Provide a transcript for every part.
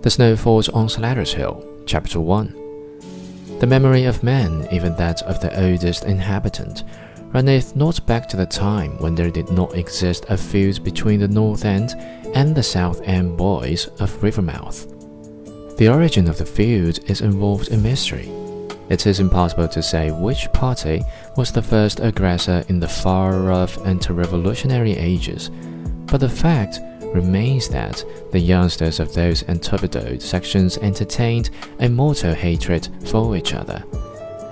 The Snow Fort on Slatter's Hill, Chapter 1. The memory of man, even that of the oldest inhabitant, runneth not back to the time when there did not exist a feud between the North End and the South End boys of Rivermouth. The origin of the feud is involved in mystery. It is impossible to say which party was the first aggressor in the far off anti-revolutionary ages, but the fact remains that the youngsters of those antipodean sections entertained a mortal hatred for each other,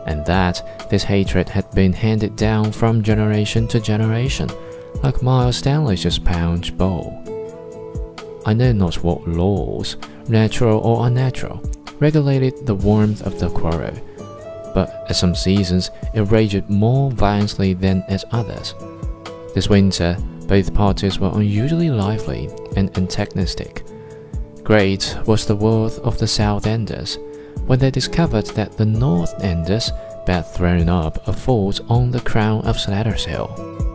and that this hatred had been handed down from generation to generation, like Miles Standish's Punch Bowl. I know not what laws, natural or unnatural, regulated the warmth of the quarrel, but at some seasons it raged more violently than at others. This winter, both parties were unusually lively and antagonistic. Great was the wrath of the South Enders when they discovered that the North Enders had thrown up a fort on the crown of Slatter's Hill.